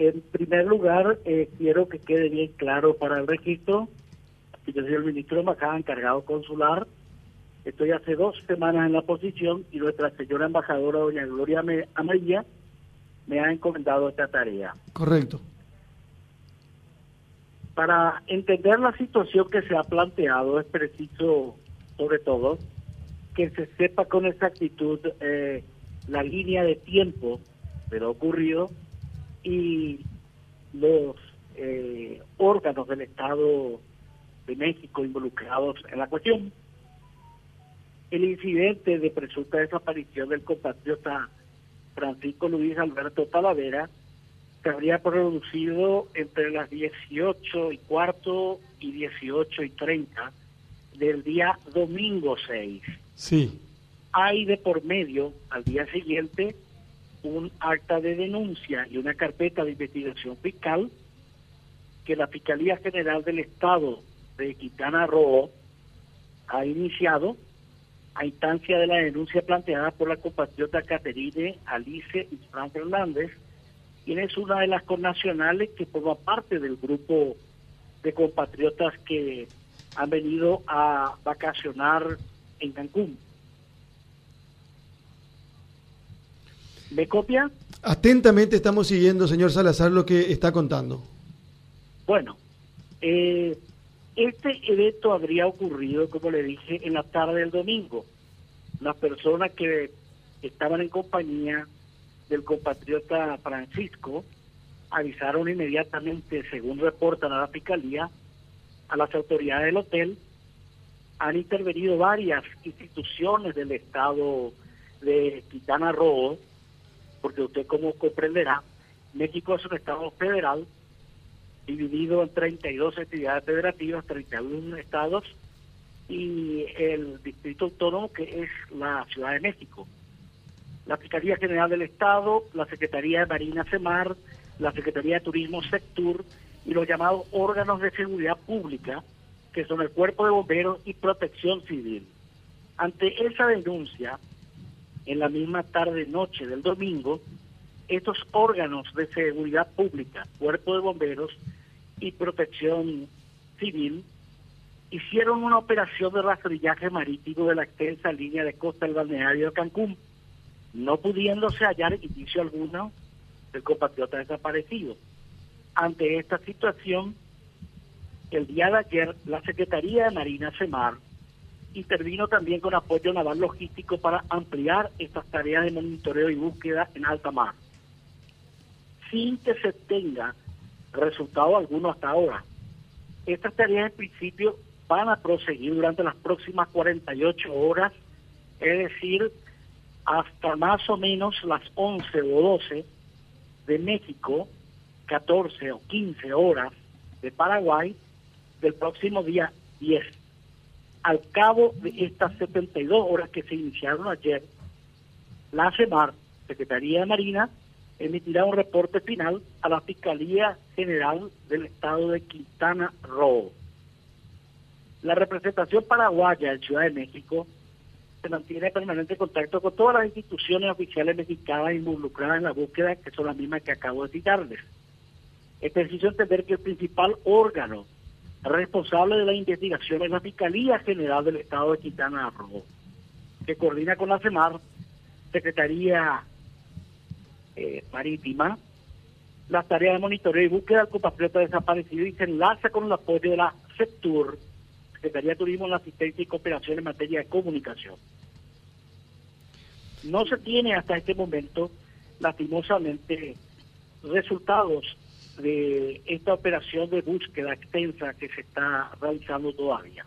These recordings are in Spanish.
En primer lugar, eh, quiero que quede bien claro para el registro que yo soy el ministro de Embajada encargado consular. Estoy hace dos semanas en la posición y nuestra señora embajadora, doña Gloria Amarilla, me ha encomendado esta tarea. Correcto. Para entender la situación que se ha planteado es preciso, sobre todo, que se sepa con exactitud eh, la línea de tiempo de lo ocurrido y los eh, órganos del Estado de México involucrados en la cuestión. El incidente de presunta desaparición del compatriota Francisco Luis Alberto Talavera se habría producido entre las 18 y cuarto y 18 y 30 del día domingo 6. Sí. Hay de por medio, al día siguiente, un acta de denuncia y una carpeta de investigación fiscal que la Fiscalía General del Estado de Quintana Roo ha iniciado a instancia de la denuncia planteada por la compatriota Caterine Alice y Fran Fernández, quien es una de las connacionales que forma parte del grupo de compatriotas que han venido a vacacionar en Cancún. ¿Me copia? Atentamente estamos siguiendo, señor Salazar, lo que está contando. Bueno, eh, este evento habría ocurrido, como le dije, en la tarde del domingo. Las personas que estaban en compañía del compatriota Francisco avisaron inmediatamente, según reportan a la fiscalía, a las autoridades del hotel. Han intervenido varias instituciones del estado de Quintana Roo, porque usted como comprenderá, México es un estado federal dividido en 32 entidades federativas, 31 estados y el distrito autónomo que es la Ciudad de México. La Fiscalía General del Estado, la Secretaría de Marina CEMAR, la Secretaría de Turismo SECTUR y los llamados órganos de seguridad pública, que son el Cuerpo de Bomberos y Protección Civil. Ante esa denuncia, en la misma tarde-noche del domingo, estos órganos de seguridad pública, Cuerpo de Bomberos y Protección Civil, hicieron una operación de rastrillaje marítimo de la extensa línea de costa del balneario de Cancún, no pudiéndose hallar indicio alguno del compatriota desaparecido. Ante esta situación, el día de ayer, la Secretaría de Marina CEMAR intervino también con apoyo naval logístico para ampliar estas tareas de monitoreo y búsqueda en alta mar, sin que se tenga resultado alguno hasta ahora. Estas tareas en principio van a proseguir durante las próximas 48 horas, es decir, hasta más o menos las 11 o 12 de México, 14 o 15 horas de Paraguay, del próximo día 10. Al cabo de estas 72 horas que se iniciaron ayer, la CEMAR, Secretaría de Marina, emitirá un reporte final a la Fiscalía General del Estado de Quintana Roo. La representación paraguaya en Ciudad de México se mantiene permanente contacto con todas las instituciones oficiales mexicanas involucradas en la búsqueda, que son las mismas que acabo de citarles. Es preciso entender que el principal órgano responsable de la investigación es la Fiscalía General del Estado de Quintana Roo, que coordina con la CEMAR, Secretaría eh, Marítima, las tareas de monitoreo y búsqueda del compatriota desaparecido y se enlaza con el apoyo de la SECTUR, Secretaría de Turismo, la asistencia y cooperación en materia de comunicación. No se tiene hasta este momento, lastimosamente, resultados de esta operación de búsqueda extensa que se está realizando todavía.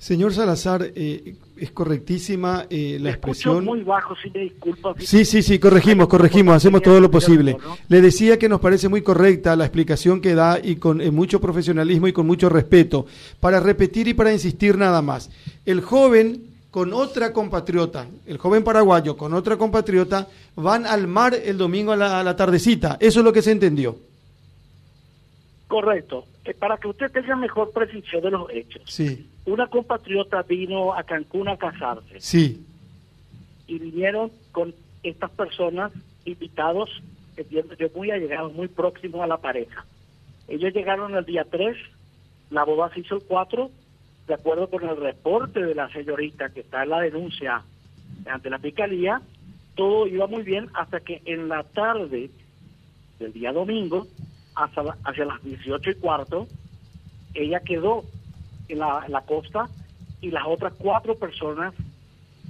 Señor Salazar, eh, es correctísima eh, la expresión. muy bajo, si me disculpa. Sí, sí, sí, corregimos, corregimos, hacemos todo lo posible. Le decía que nos parece muy correcta la explicación que da y con eh, mucho profesionalismo y con mucho respeto. Para repetir y para insistir nada más. El joven con otra compatriota, el joven paraguayo con otra compatriota, van al mar el domingo a la, a la tardecita. Eso es lo que se entendió. Correcto. Eh, para que usted tenga mejor precisión de los hechos. Sí. Una compatriota vino a Cancún a casarse. Sí. Y vinieron con estas personas invitados entiendo yo, muy allegados, muy próximos a la pareja. Ellos llegaron el día 3, la boda se hizo el 4, de acuerdo con el reporte de la señorita que está en la denuncia ante la fiscalía, todo iba muy bien hasta que en la tarde del día domingo, hasta hacia las 18 y cuarto, ella quedó en la, costa y las otras cuatro personas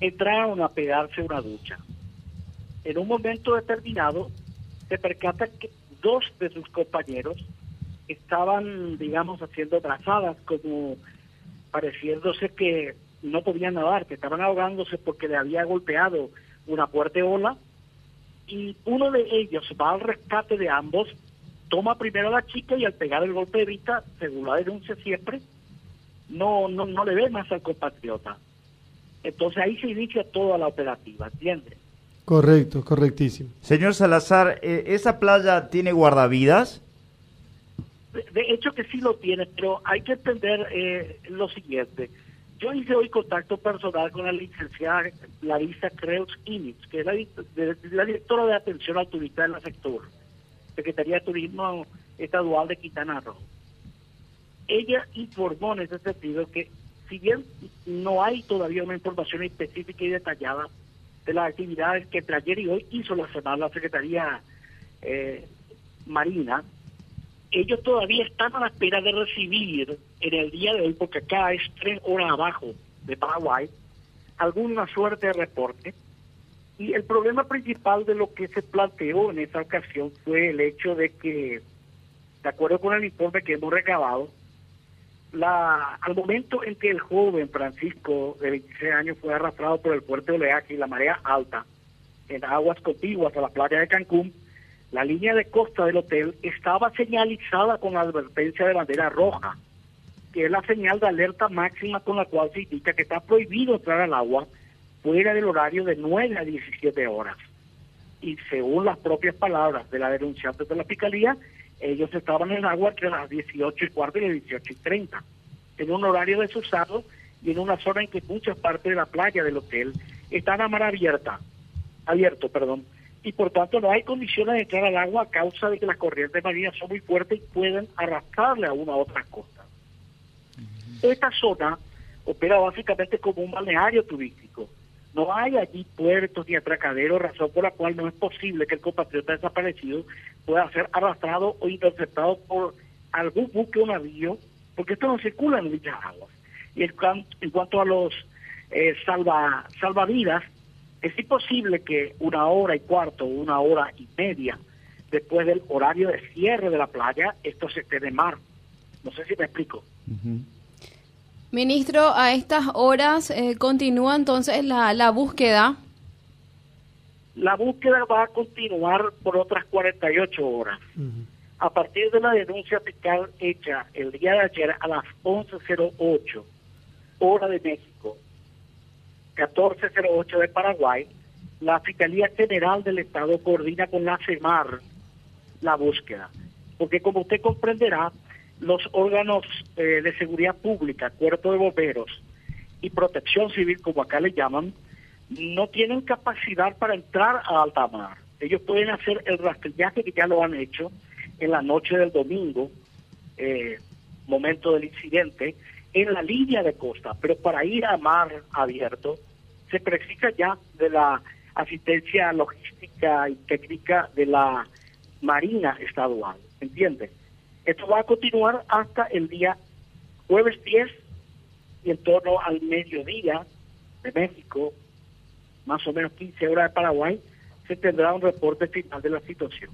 entraron a pegarse una ducha. En un momento determinado, se percata que dos de sus compañeros estaban, digamos, haciendo trazadas, como pareciéndose que no podían nadar, que estaban ahogándose porque le había golpeado una fuerte ola. Y uno de ellos va al rescate de ambos, toma primero a la chica y al pegar el golpe de vista, según la denuncia siempre, no, no, no le ve más al compatriota. Entonces ahí se inicia toda la operativa, ¿entiendes? Correcto, correctísimo. Señor Salazar, eh, ¿esa playa tiene guardavidas? De, hecho que sí lo tiene, pero hay que entender eh, lo siguiente. Yo hice hoy contacto personal con la licenciada Larisa Creus Initz, que es la, directora de atención al turista en la sector, Secretaría de Turismo Estadual de Quintana Roo. Ella informó en ese sentido que si bien no hay todavía una información específica y detallada de las actividades que entre ayer y hoy hizo la semana la Secretaría eh, Marina, ellos todavía están a la espera de recibir en el día de hoy, porque acá es tres horas abajo de Paraguay, alguna suerte de reporte. Y el problema principal de lo que se planteó en esa ocasión fue el hecho de que, de acuerdo con el informe que hemos recabado, la, al momento en que el joven Francisco, de 26 años, fue arrastrado por el fuerte oleaje y la marea alta en aguas contiguas a la playa de Cancún, la línea de costa del hotel estaba señalizada con advertencia de bandera roja, que es la señal de alerta máxima con la cual se indica que está prohibido entrar al agua fuera del horario de 9 a 17 horas. Y según las propias palabras de la denunciante de la Fiscalía, ellos estaban en el agua entre las 18 y cuarto y las 18 y 30, en un horario desusado y en una zona en que muchas partes de la playa del hotel están a mar abierta, abierto, perdón, y por tanto no hay condiciones de entrar al agua a causa de que las corrientes marinas son muy fuertes y pueden arrastrarle a una u otra costa. Esta zona opera básicamente como un balneario turístico. No hay allí puertos ni atracaderos, razón por la cual no es posible que el compatriota desaparecido pueda ser arrastrado o interceptado por algún buque o navío, porque esto no circula en dichas aguas. Y en, cuanto a los eh, salva, salvavidas, es imposible que una hora y cuarto o una hora y media después del horario de cierre de la playa, esto se esté de mar. No sé si me explico. Ministro, a estas horas eh, continúa entonces la, la búsqueda. La búsqueda va a continuar por otras 48 horas. A partir de la denuncia fiscal hecha el día de ayer a las 11.08, hora de México, 1408 de Paraguay, la Fiscalía General del Estado coordina con la CEMAR la búsqueda. Porque como usted comprenderá, los órganos eh, de seguridad pública, cuerpo de bomberos y protección civil, como acá le llaman, no tienen capacidad para entrar a alta mar. Ellos pueden hacer el rastrillaje que ya lo han hecho en la noche del domingo, eh, momento del incidente, en la línea de costa, pero para ir a mar abierto se precisa ya de la asistencia logística y técnica de la Marina Estadual, ¿entiende? Esto va a continuar hasta el día jueves 10 y en torno al mediodía de México, más o menos 15 horas de Paraguay, se tendrá un reporte final de la situación.